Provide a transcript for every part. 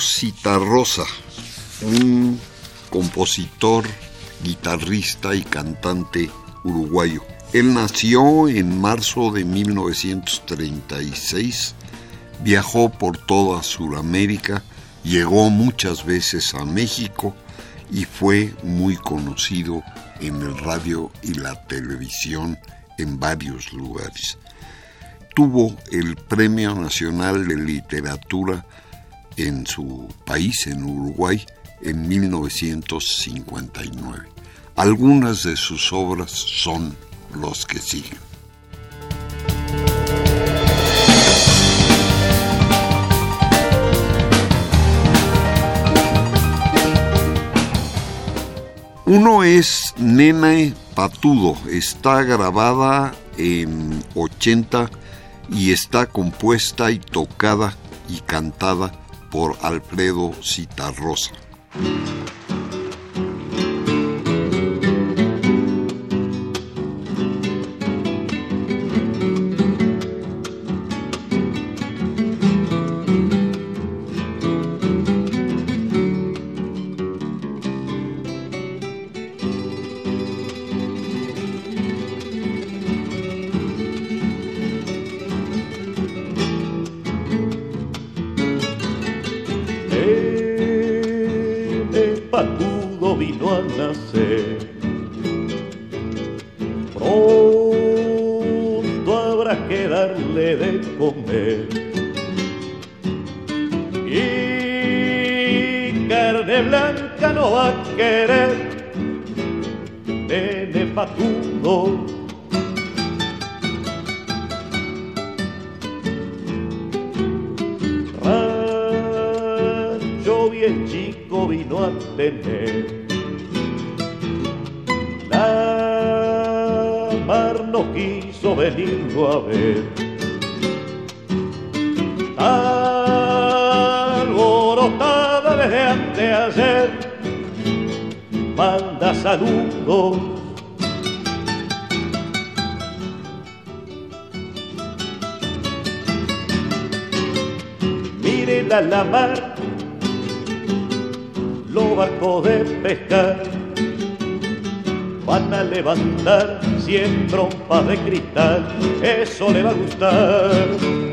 Citarrosa, un compositor, guitarrista y cantante uruguayo. Él nació en marzo de 1936, viajó por toda Sudamérica, llegó muchas veces a México y fue muy conocido en el radio y la televisión en varios lugares. Tuvo el Premio Nacional de Literatura en su país, en Uruguay, en 1959. Algunas de sus obras son los que siguen. Uno es Nene Patudo, está grabada en 80 y está compuesta y tocada y cantada por Alfredo Citarrosa. La mar, los barcos de pescar van a levantar cien trompas de cristal, eso le va a gustar.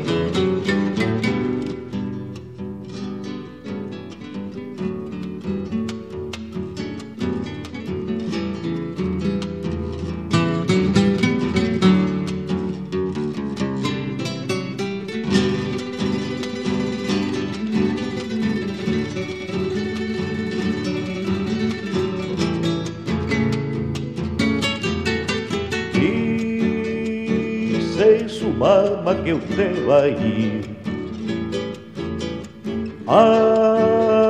Usted va a ir hasta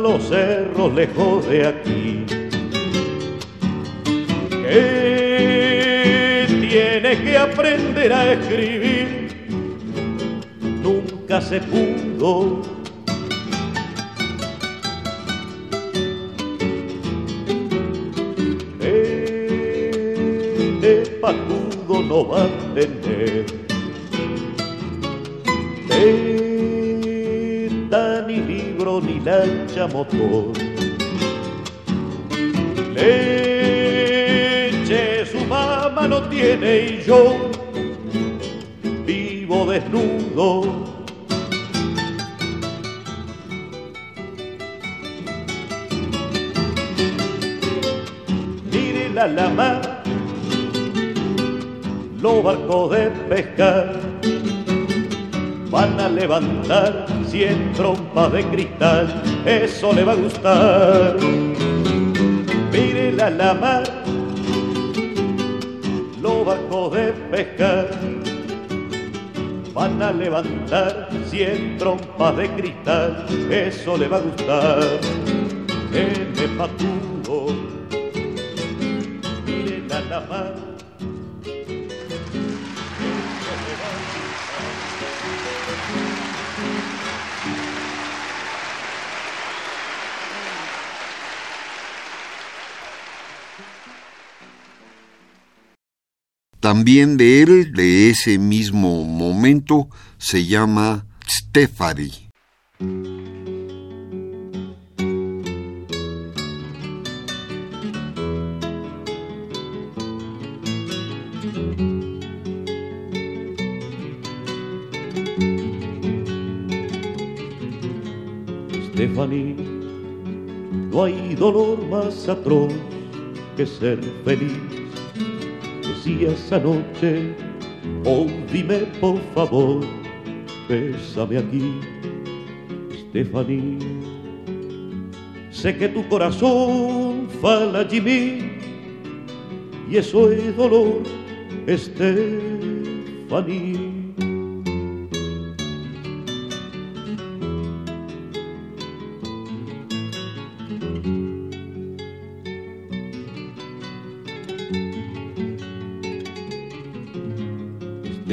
los cerros lejos de aquí. Que tiene que aprender a escribir, nunca se pudo. Motor. Leche su mamá no tiene y yo vivo desnudo. Mire la lama, los barcos de pescar van a levantar cien trompas de cristal, eso le va a gustar. Mire la mar, los barcos de pescar, van a levantar cien trompas de cristal, eso le va a gustar. El paturo, mire la mar. También de él, de ese mismo momento, se llama Stefani. Stephanie, no hay dolor más atroz que ser feliz esa noche, oh dime por favor, bésame aquí, Stephanie. Sé que tu corazón fala Jimmy y eso es dolor, Stephanie.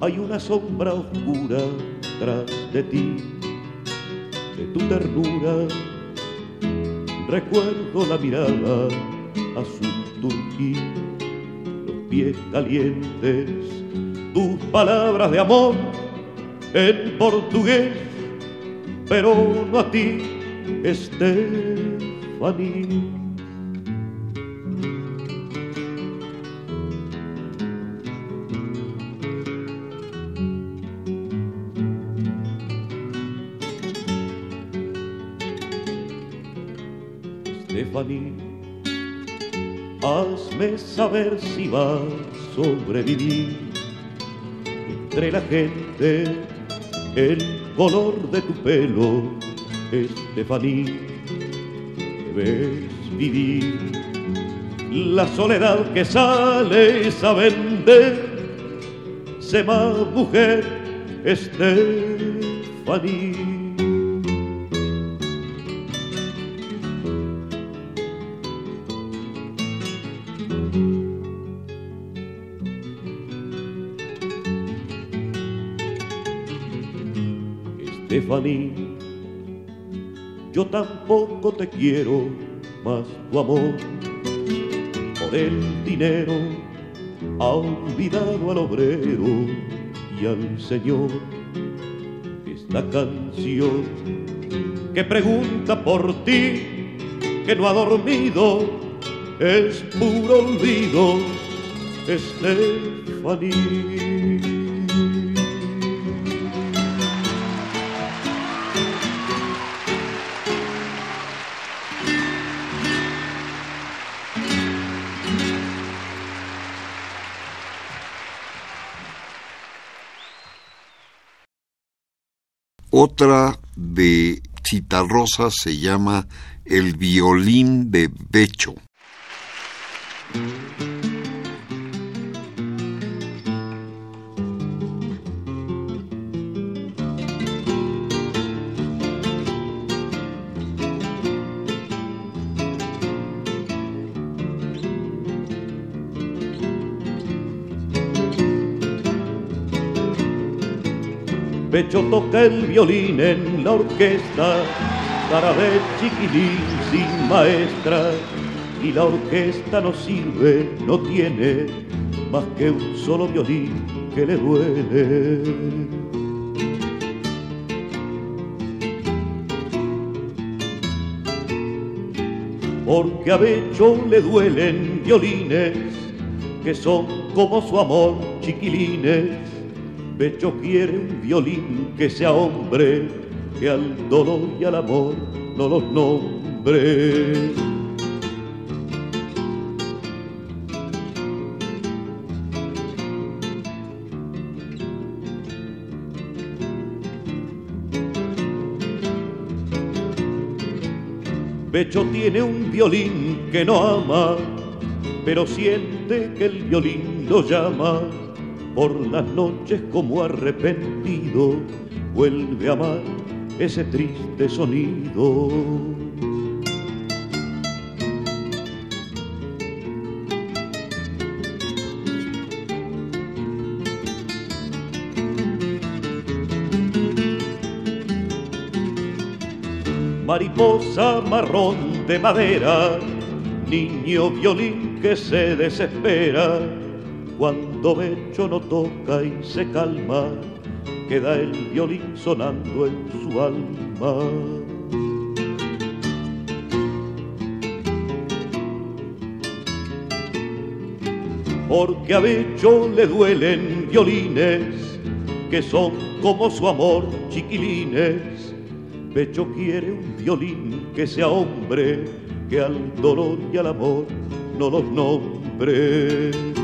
Hay una sombra oscura tras de ti, de tu ternura. Recuerdo la mirada azul turquí, los pies calientes, tus palabras de amor en portugués, pero no a ti, Estefanía. Hazme saber si vas a sobrevivir. Entre la gente, el color de tu pelo, Estefaní, debes vivir la soledad que sales a vender, sé más mujer, Estefaní. Yo tampoco te quiero más tu amor. Por el dinero ha olvidado al obrero y al Señor. Esta canción que pregunta por ti, que no ha dormido, es puro olvido, Estefanía. Otra de Citarrosa se llama El violín de Becho. Pecho toca el violín en la orquesta, cara de chiquilín sin maestra, y la orquesta no sirve, no tiene más que un solo violín que le duele. Porque a Becho le duelen violines que son como su amor chiquilines Pecho quiere un violín que sea hombre, que al dolor y al amor no los nombre. Pecho tiene un violín que no ama, pero siente que el violín lo llama por las noches como arrepentido vuelve a amar ese triste sonido. Mariposa marrón de madera, niño violín que se desespera cuando Becho no toca y se calma, queda el violín sonando en su alma. Porque a Becho le duelen violines que son como su amor chiquilines. Becho quiere un violín que sea hombre, que al dolor y al amor no los nombre.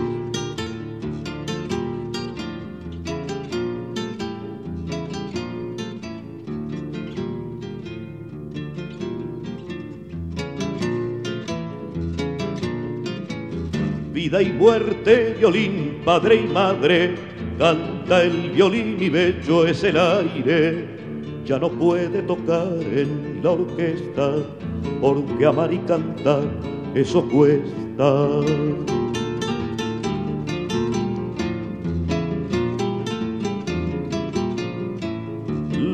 Y muerte, violín, padre y madre, canta el violín y bello es el aire. Ya no puede tocar en la orquesta, porque amar y cantar eso cuesta.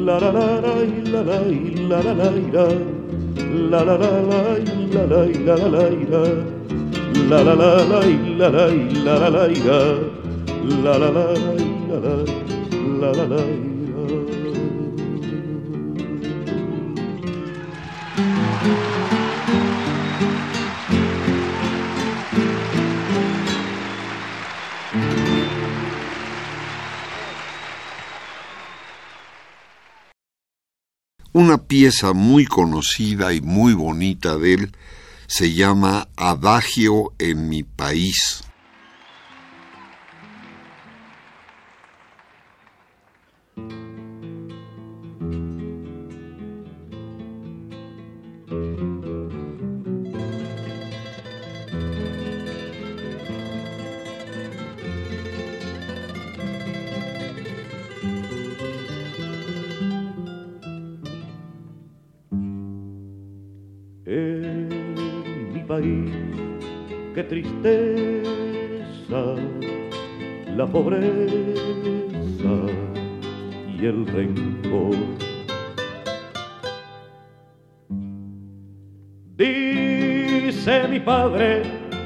La la la la la la la la la la la la la la la la la la la la la la la la la la la la la la Una pieza muy conocida y muy bonita de él se llama Adagio en mi país.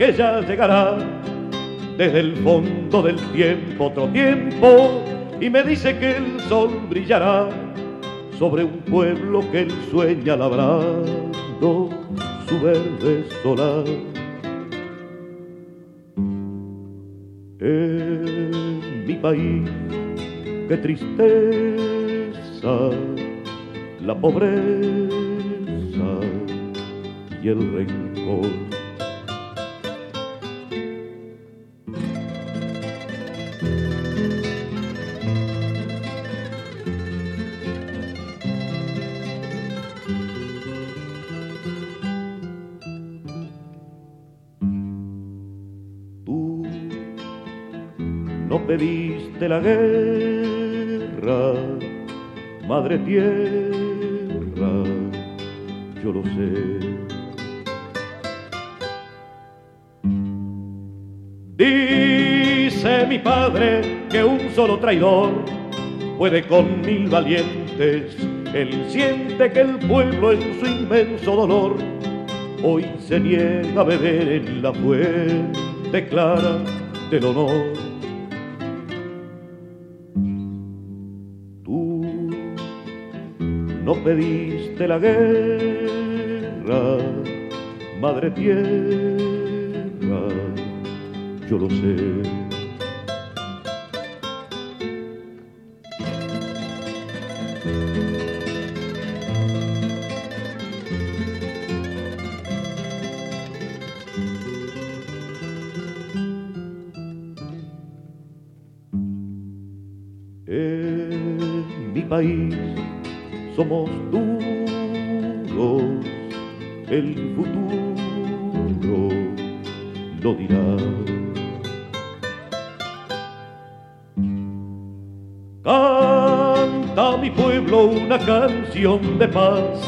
Que ya llegará desde el fondo del tiempo otro tiempo y me dice que el sol brillará sobre un pueblo que él sueña labrando su verde solar. En mi país, qué tristeza, la pobreza y el rencor pediste la guerra, madre tierra, yo lo sé. Dice mi padre que un solo traidor puede con mil valientes. Él siente que el pueblo en su inmenso dolor hoy se niega a beber en la fuente clara del honor. No pediste la guerra, madre tierra, yo lo sé. Lo dirá. Canta mi pueblo una canción de paz,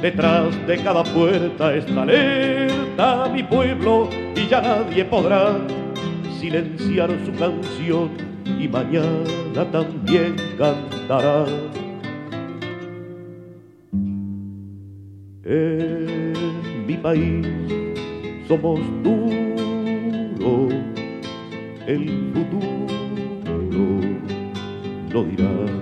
detrás de cada puerta está alerta mi pueblo y ya nadie podrá silenciar su canción y mañana también cantará. En mi país somos duros, el futuro lo dirá.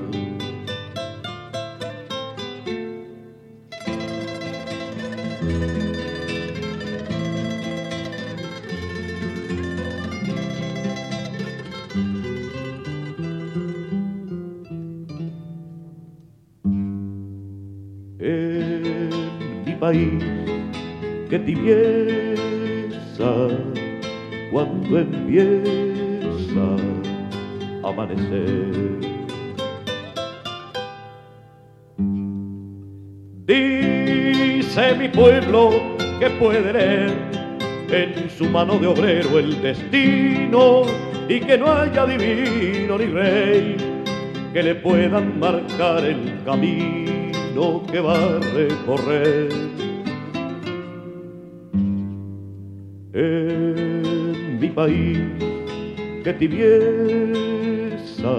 que tibieza cuando empieza Dice mi pueblo que puede leer en su mano de obrero el destino y que no haya divino ni rey que le puedan marcar el camino que va a recorrer. En mi país, que tibieza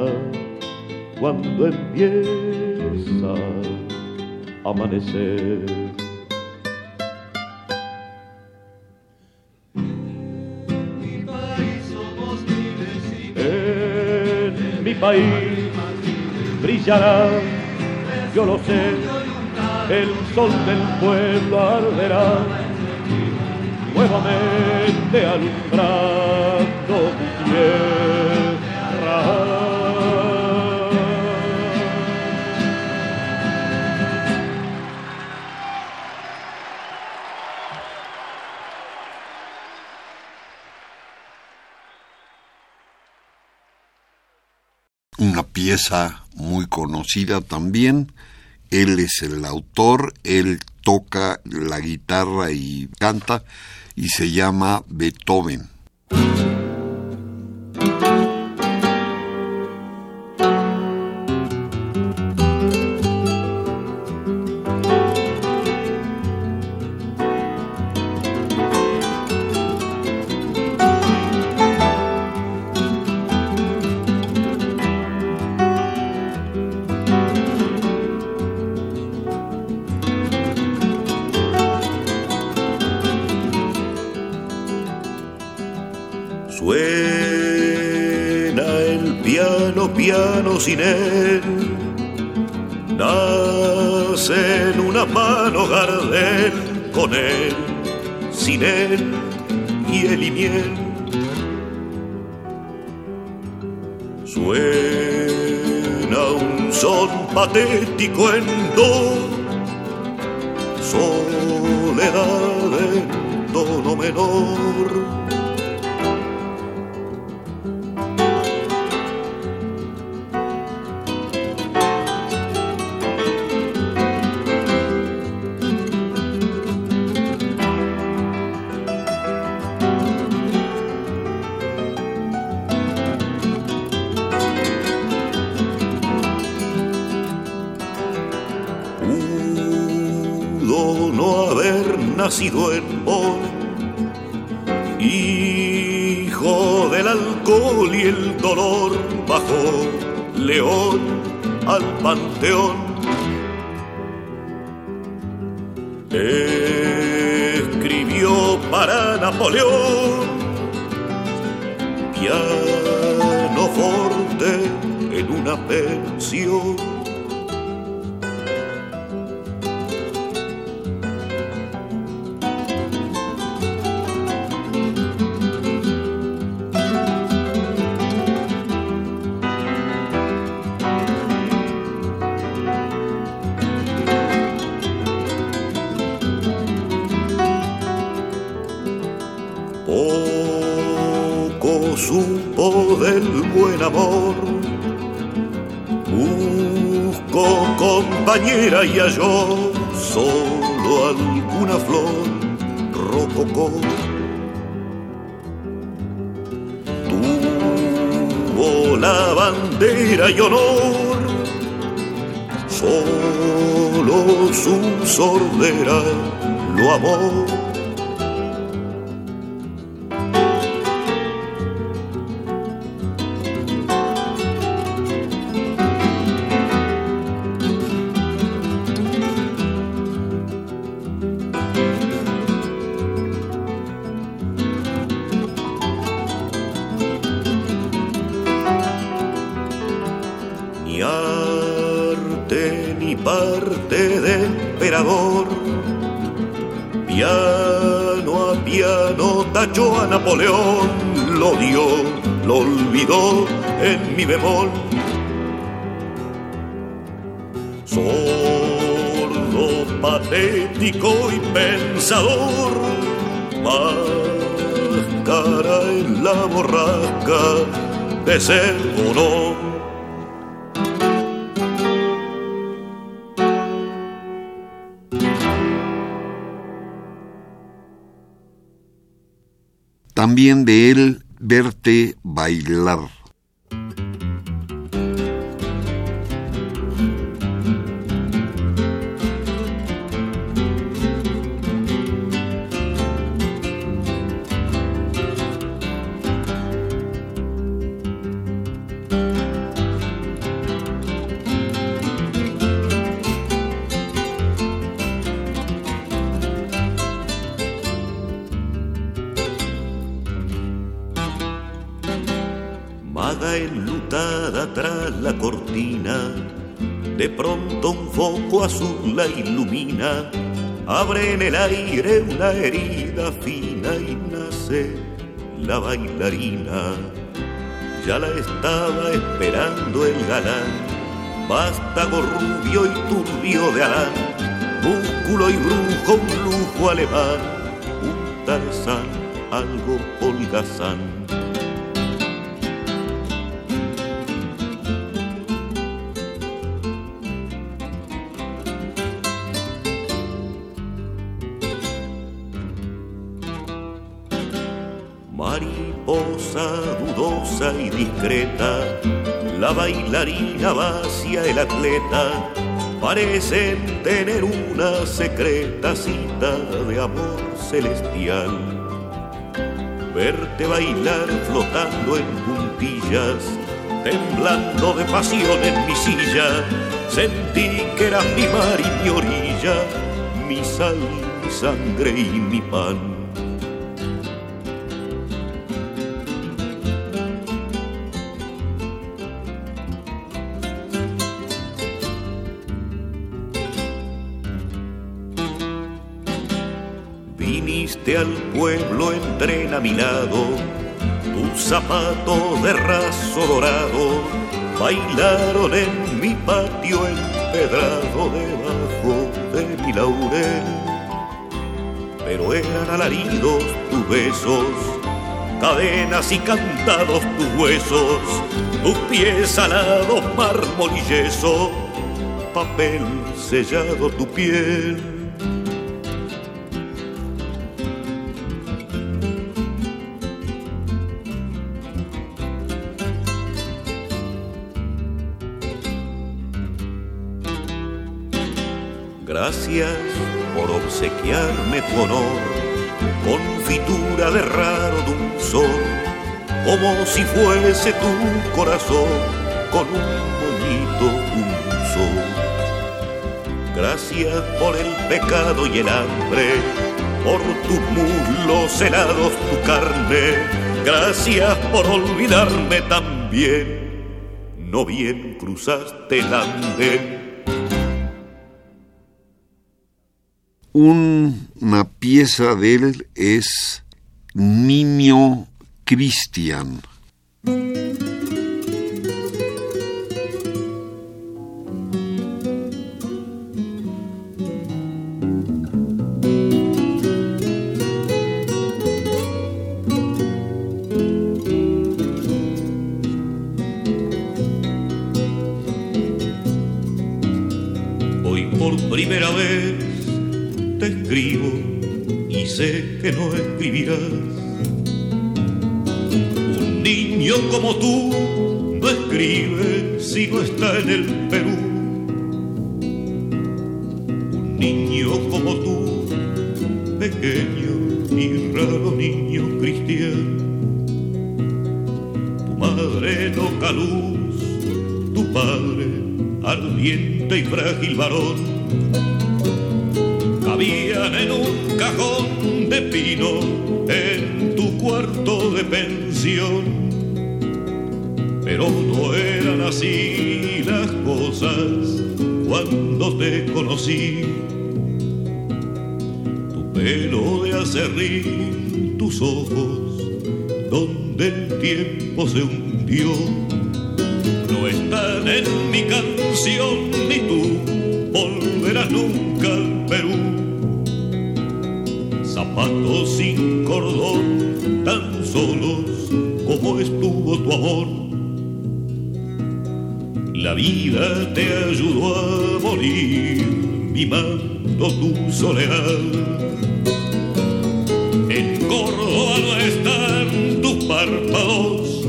cuando empieza a amanecer. En mi país brillará, yo lo sé, el sol del pueblo arderá nuevamente alumbrando mi. Pieza muy conocida también. Él es el autor, él toca la guitarra y canta y se llama Beethoven. Con él, sin él, y miel. Suena un son patético en do, nacido en vos. Hijo del alcohol y el dolor, bajó León al panteón. Escribió para Napoleón, piano forte en una pensión compañera y halló solo alguna flor rococó. Tuvo la bandera y honor, solo su sordera lo amó. Napoleón. Lo dio, lo olvidó en mi bemol. Sordo, patético y pensador, máscara en la borrasca de ser o también de él verte bailar. En el aire una herida fina y nace la bailarina. Ya la estaba esperando el galán, vástago rubio y turbio de Alán, músculo y brujo, un lujo alemán, un tarzán, algo holgazán la bailarina va hacia el atleta, parecen tener una secreta cita de amor celestial. Verte bailar flotando en puntillas, temblando de pasión en mi silla, sentí que eras mi mar y mi orilla, mi sal, mi sangre y mi pan pueblo entren a mi lado, tus zapatos de raso dorado bailaron en mi patio empedrado debajo de mi laurel. Pero eran alaridos tus besos, cadenas y cantados tus huesos, tus pies alados, mármol y yeso, papel sellado tu piel tu honor, confitura de raro dulzor, como si fuese tu corazón con un moñito dulzor. Gracias por el pecado y el hambre, por tus muslos helados, tu carne. Gracias por olvidarme también, no bien cruzaste el andén Una pieza de él es Niño Cristian. Que no escribirás. Un niño como tú no escribe si no está en el Perú. Un niño como tú, pequeño y raro niño cristiano. Tu madre loca luz, tu padre ardiente y frágil varón conocí. Tu pelo de acerrín, tus ojos, donde el tiempo se hundió. No están en mi canción ni tú volverás nunca al Perú zapatos sin cordón, tan solos como estuvo tu amor. La vida te ayudó a morir, mimando tu soledad. En Córdoba no están tus párpados,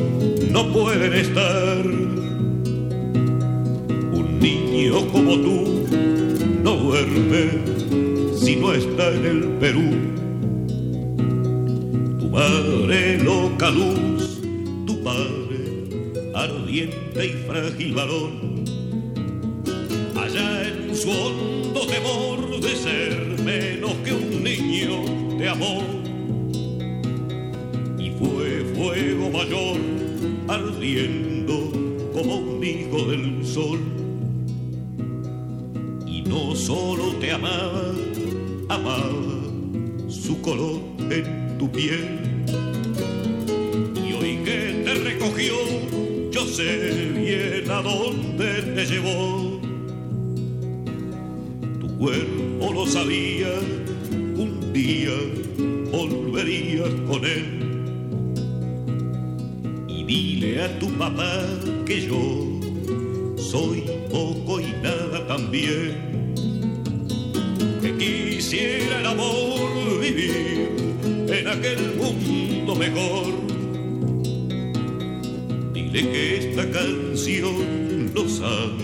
no pueden estar. Un niño como tú no duerme si no está en el Perú. Tu madre loca luz, tu padre ardiente y frágil varón, allá en su hondo temor de ser menos que un niño te amó. Y fue fuego mayor ardiendo como un hijo del sol. Y no solo te amaba, amaba su color en tu piel. Tu cuerpo lo sabía, un día volverías con él. Y dile a tu papá que yo soy poco y nada también quisiera el amor vivir en aquel mundo mejor. Dile que esta canción los ama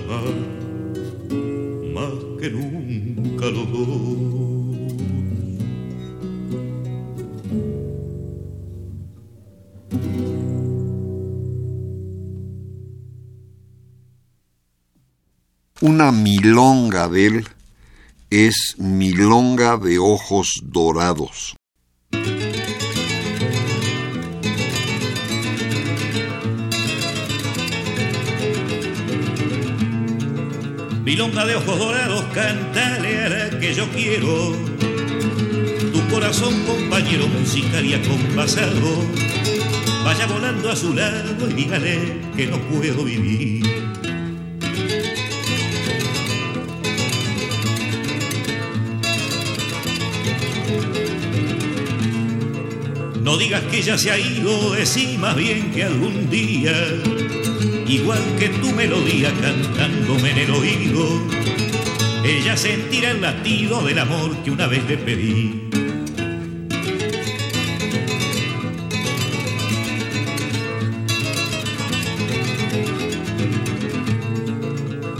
Una milonga de él es Milonga de Ojos Dorados. Milonga de ojos dorados, cántale a la que yo quiero. Tu corazón, compañero musical y acompasado, vaya volando a su lado y dígale que no puedo vivir No digas que ella se ha ido, decí más bien que algún día, igual que tu melodía cantándome en el oído, ella sentirá el latido del amor que una vez le pedí.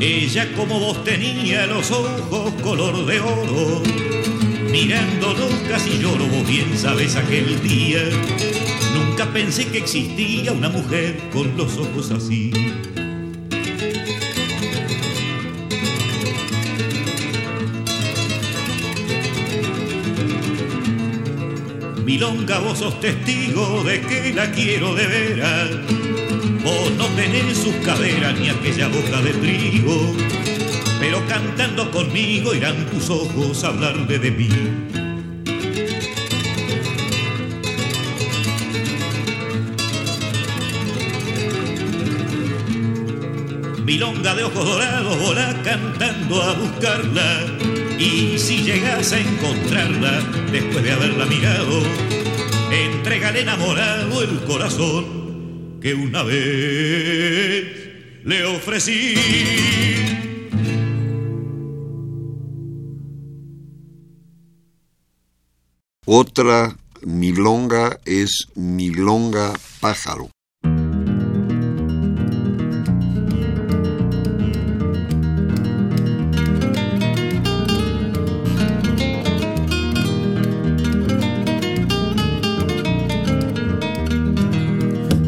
Ella como vos tenía los ojos color de oro, mirándolo casi lloro, vos bien sabes aquel día. Nunca pensé que existía una mujer con los ojos así. Milonga, vos sos testigo de que la quiero de veras. Vos no tenés sus caderas ni aquella boca de trigo, pero cantando conmigo irán tus ojos a hablarle de mí. Milonga de ojos dorados, volá cantando a buscarla y si llegas a encontrarla después de haberla mirado, entrégale enamorado el corazón que una vez le ofrecí. Otra milonga es milonga pájaro.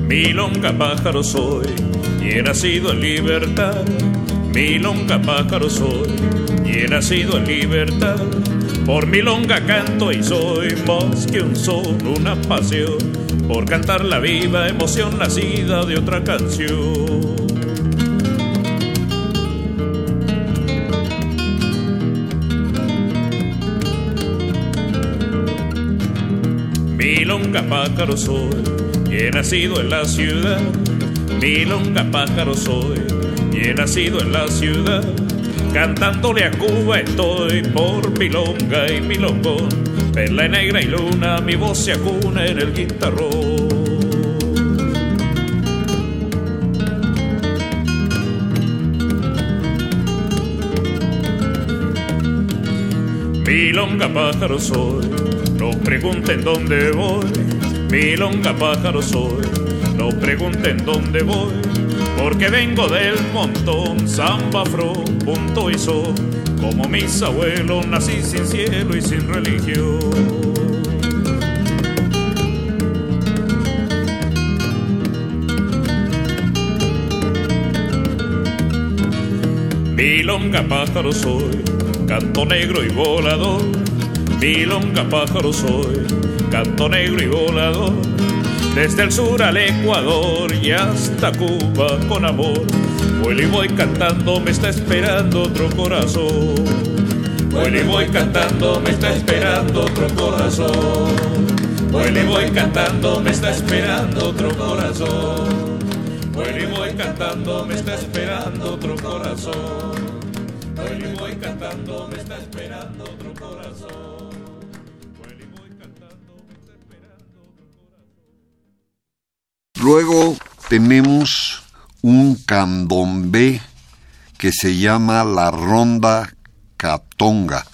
Milonga pájaro soy y he nacido en libertad. Milonga pájaro soy y he nacido en libertad. Por milonga canto y soy más que un son, una pasión. Por cantar la viva emoción nacida de otra canción. Milonga pájaro soy y he nacido en la ciudad. Milonga pájaro soy y he nacido en la ciudad. Cantándole a Cuba estoy por milonga y milongón. Perla negra y luna, mi voz se acuna en el guitarrón. Milonga pájaro soy, no pregunten dónde voy. Milonga pájaro soy, no pregunten dónde voy. Porque vengo del montón, samba, fro, punto y sol. Como mis abuelos nací sin cielo y sin religión. Milonga pájaro soy, canto negro y volador. Milonga pájaro soy, canto negro y volador. Desde el sur al Ecuador y hasta Cuba con amor. Vuelo y voy cantando, me está esperando otro corazón. Vuelo y voy cantando, me está esperando otro corazón. Vuelo y voy cantando, me está esperando otro corazón. Vuelo y voy cantando, me está esperando otro corazón. Vuelo y voy cantando, me está esperando Luego tenemos un candombe que se llama la Ronda Catonga.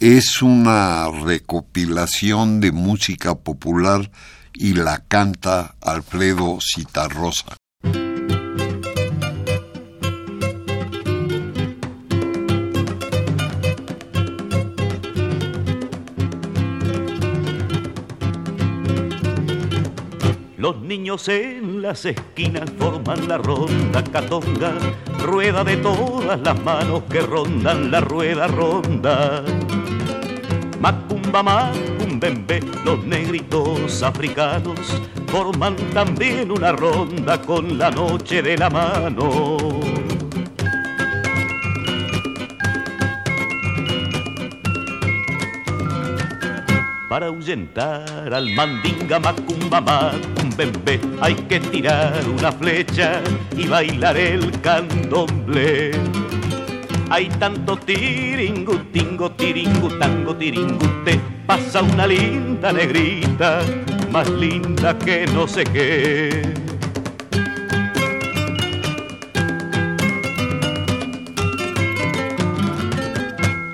Es una recopilación de música popular y la canta Alfredo Citarrosa. Los niños en las esquinas forman la ronda catonga, rueda de todas las manos que rondan la rueda ronda. Macumba, macumbembe, los negritos africanos forman también una ronda con la noche de la mano. Para ahuyentar al mandinga macumba hay que tirar una flecha y bailar el candomblé. Hay tanto tiringutingo, tiringutango, tiringute, pasa una linda negrita, más linda que no sé qué.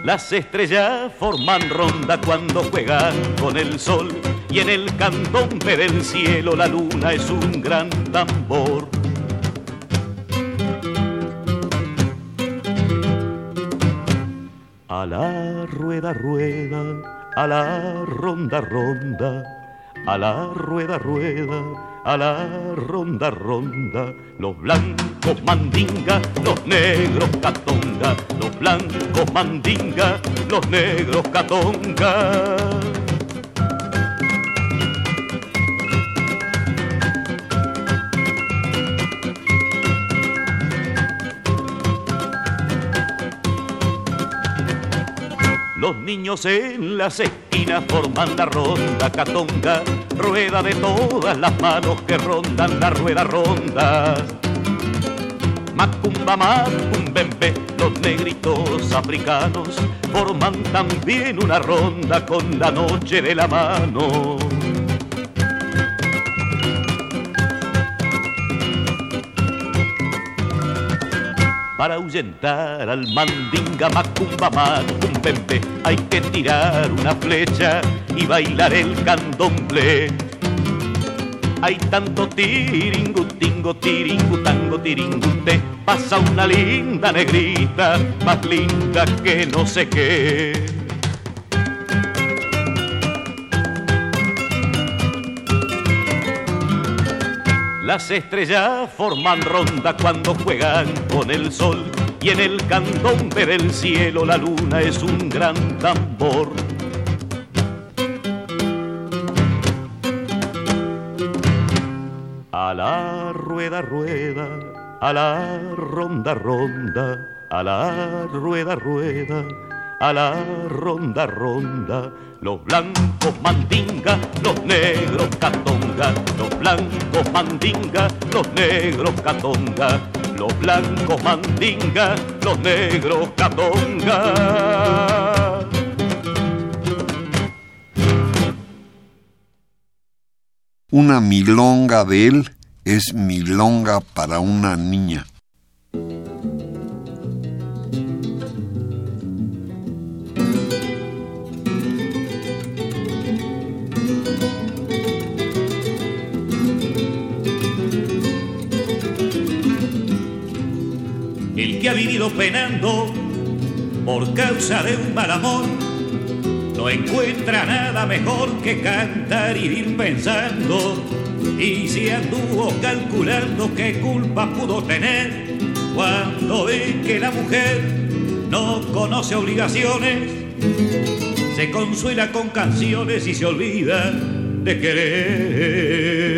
Las estrellas forman ronda cuando juegan con el sol y en el candombe del cielo la luna es un gran tambor. A la rueda, rueda, a la ronda, ronda, a la rueda, rueda, a la ronda, ronda. Los blancos mandinga, los negros catonga, los blancos mandinga, los negros catonga. Los niños en las esquinas forman la ronda catonga, rueda de todas las manos que rondan la rueda ronda. Macumba, macumbembe, los negritos africanos forman también una ronda con la noche de la mano. Para ahuyentar al mandinga macumba macumbembe hay que tirar una flecha y bailar el candomblé. Hay tanto tiringutingo, tiringutango, tiringute, pasa una linda negrita, más linda que no sé qué. Las estrellas forman ronda cuando juegan con el sol y en el candombe del cielo la luna es un gran tambor. A la rueda, rueda, a la ronda, ronda, a la rueda, rueda, a la ronda, ronda. Los blancos mandinga, los negros catonga, los blancos mandinga, los negros catonga, los blancos mandinga, los negros catonga. Una milonga de él es milonga para una niña. Vivido penando por causa de un mal amor no encuentra nada mejor que cantar y ir pensando. Y si anduvo calculando qué culpa pudo tener cuando ve que la mujer no conoce obligaciones, se consuela con canciones y se olvida de querer.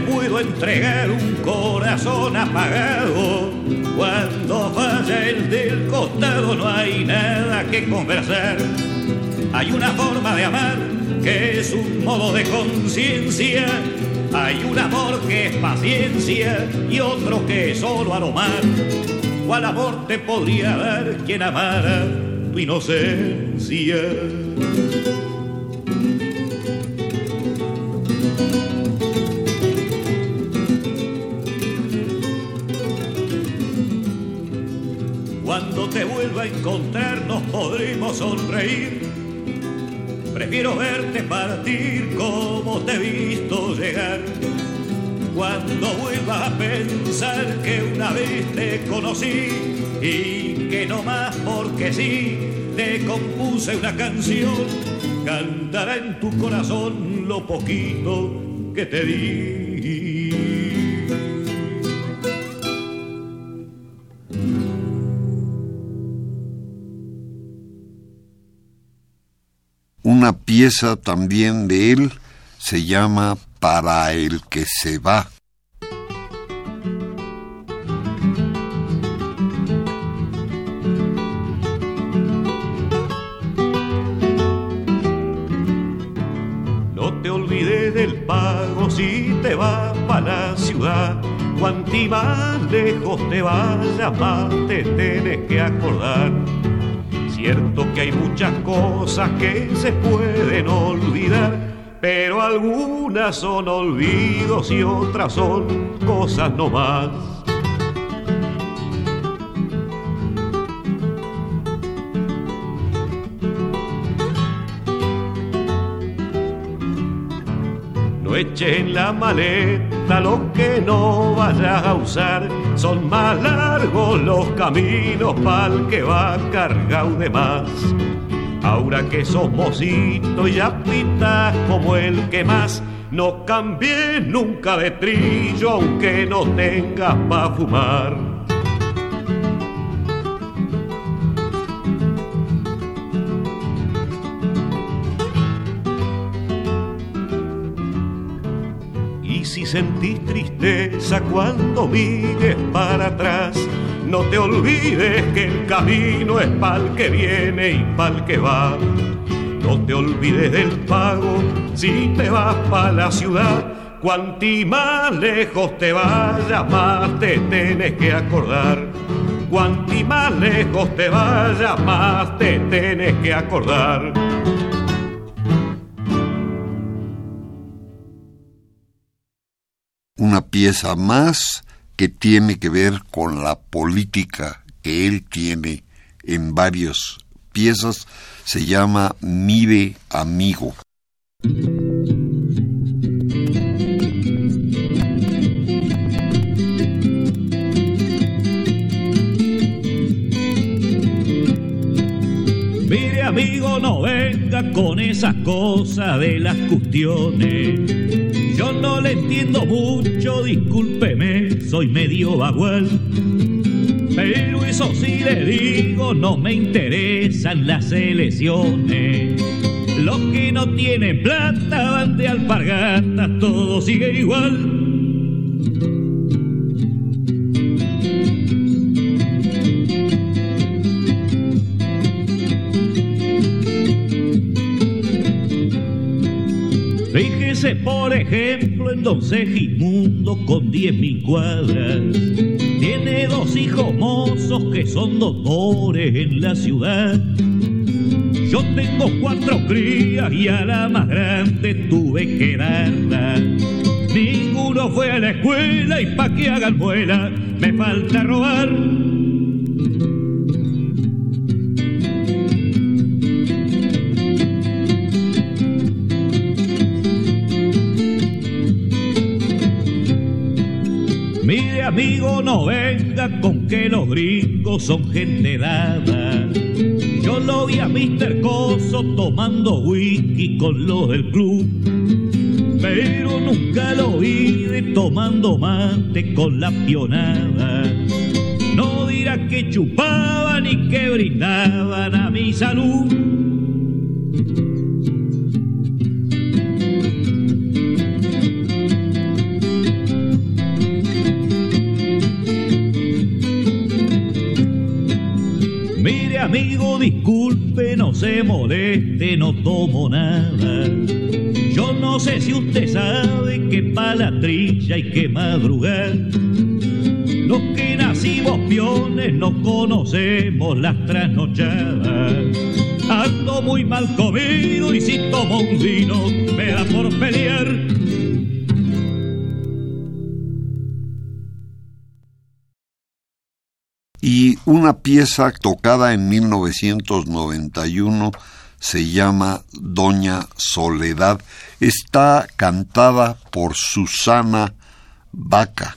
Puedo entregar un corazón apagado. Cuando falla el del costado no hay nada que conversar. Hay una forma de amar que es un modo de conciencia. Hay un amor que es paciencia y otro que es solo aromar. ¿Cuál amor te podría dar quien amara tu inocencia? Partir como te he visto llegar. Cuando vuelvas a pensar que una vez te conocí y que no más porque sí te compuse una canción, cantará en tu corazón lo poquito que te di. una pieza también de él, se llama Para el que se va. No te olvides del pago si te vas para la ciudad, cuanti más lejos te vayas, más te muchas cosas que se pueden olvidar, pero algunas son olvidos y otras son cosas no más. eche en la maleta lo que no vayas a usar. Son más largos los caminos pa'l que va cargado de más. Ahora que sos mocito y ya pintas como el que más, no cambies nunca de trillo aunque no tengas pa' fumar. Sentís tristeza cuando mires para atrás. No te olvides que el camino es pa'l que viene y pa'l que va. No te olvides del pago si te vas pa' la ciudad. Cuanti más lejos te vayas, más te tienes que acordar. Cuanti más lejos te vayas, más te tienes que acordar. Pieza más que tiene que ver con la política que él tiene en varias piezas, se llama Mire Amigo. Mire amigo, no venga con esas cosas de las cuestiones yo no le entiendo mucho, discúlpeme, soy medio bagual. Pero eso sí le digo, no me interesan las elecciones. Los que no tienen plata van de alpargatas, todo sigue igual. Por ejemplo, en Don Segismundo con diez mil cuadras. Tiene dos hijos mozos que son doctores en la ciudad. Yo tengo cuatro crías y a la más grande tuve que darla. Ninguno fue a la escuela y pa' que hagan vuela me falta robar. Amigo, no venga con que los gringos son gente dada. Yo lo vi a Mr. Coso tomando whisky con los del club. Pero nunca lo vi tomando mate con la pionada. No dirá que chupaban ni que brindaban a mi salud. Amigo, disculpe, no se moleste, no tomo nada. Yo no sé si usted sabe que para la trilla hay que madrugar. Los que nacimos piones no conocemos las trasnochadas. Ando muy mal comido y si tomo un vino me da por pelear. Una pieza tocada en 1991 se llama Doña Soledad. Está cantada por Susana Vaca.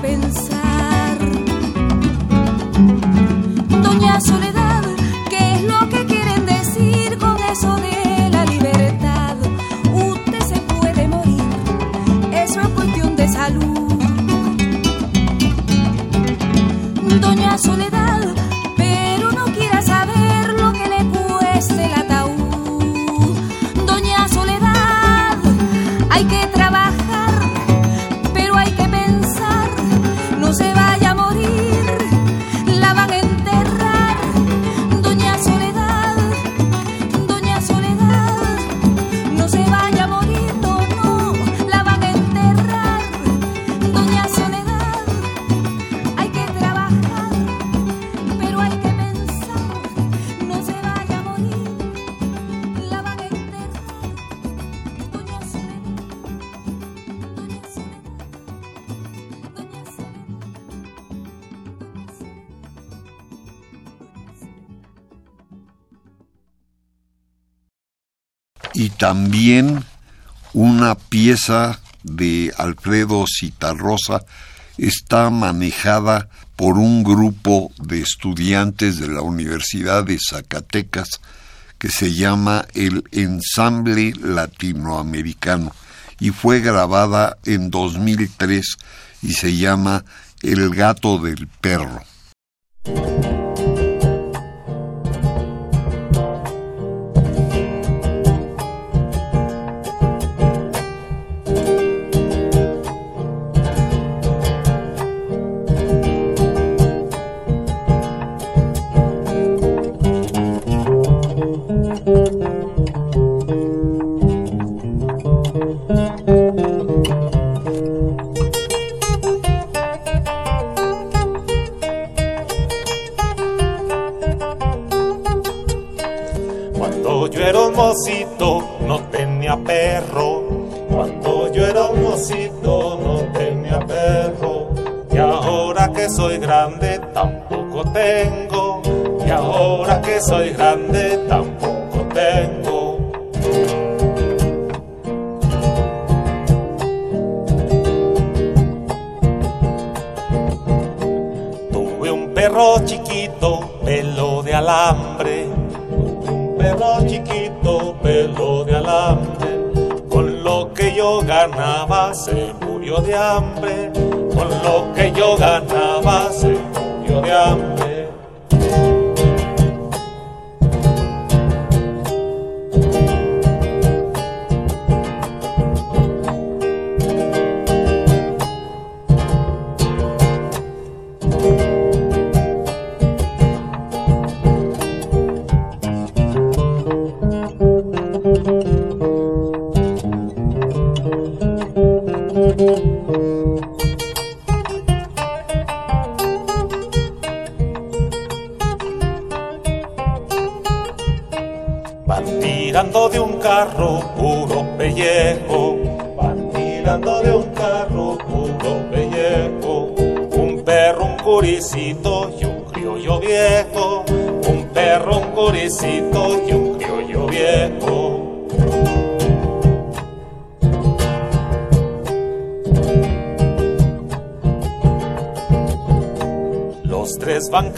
pensar. También una pieza de Alfredo Citarrosa está manejada por un grupo de estudiantes de la Universidad de Zacatecas que se llama el Ensamble Latinoamericano y fue grabada en 2003 y se llama El gato del perro.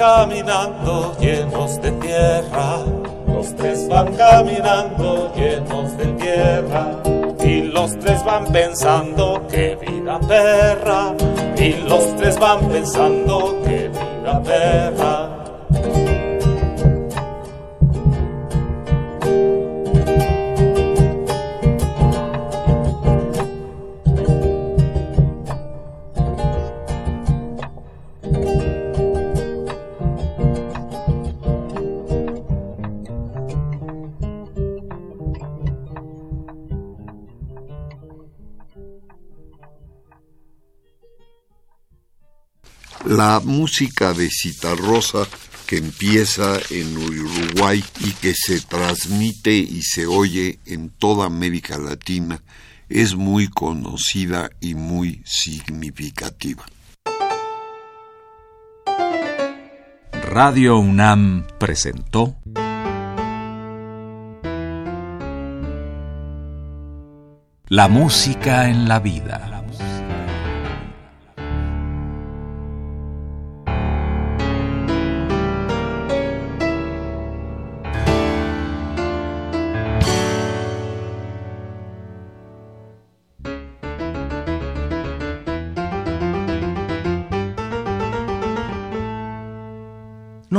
Caminando llenos de tierra, los tres van caminando llenos de tierra, y los tres van pensando que vida perra, y los tres van pensando que vida perra. La música de Citarrosa que empieza en Uruguay y que se transmite y se oye en toda América Latina es muy conocida y muy significativa. Radio UNAM presentó La música en la vida.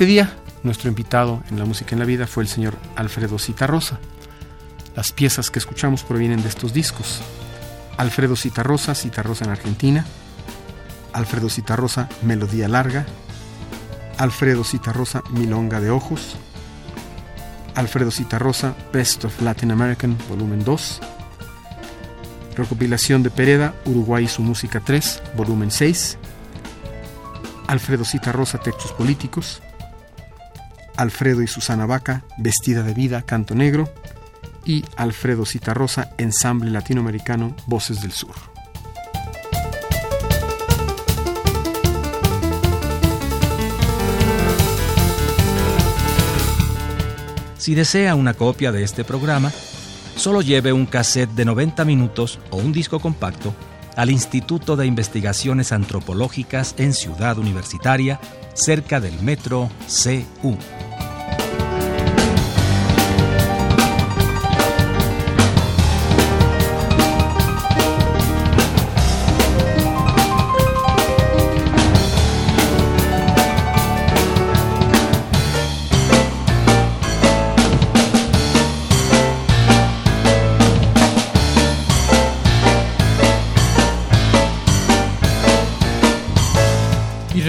Este día, nuestro invitado en la música en la vida fue el señor Alfredo Citarrosa. Las piezas que escuchamos provienen de estos discos. Alfredo Citarrosa, Citarrosa en Argentina. Alfredo Citarrosa, Melodía Larga. Alfredo Citarrosa, Milonga de Ojos. Alfredo Citarrosa, Best of Latin American, volumen 2. Recopilación de Pereda, Uruguay y su música 3, volumen 6. Alfredo Citarrosa, Textos Políticos. Alfredo y Susana Vaca, Vestida de Vida, Canto Negro, y Alfredo Citarrosa, Ensamble Latinoamericano, Voces del Sur. Si desea una copia de este programa, solo lleve un cassette de 90 minutos o un disco compacto al Instituto de Investigaciones Antropológicas en Ciudad Universitaria, cerca del metro CU.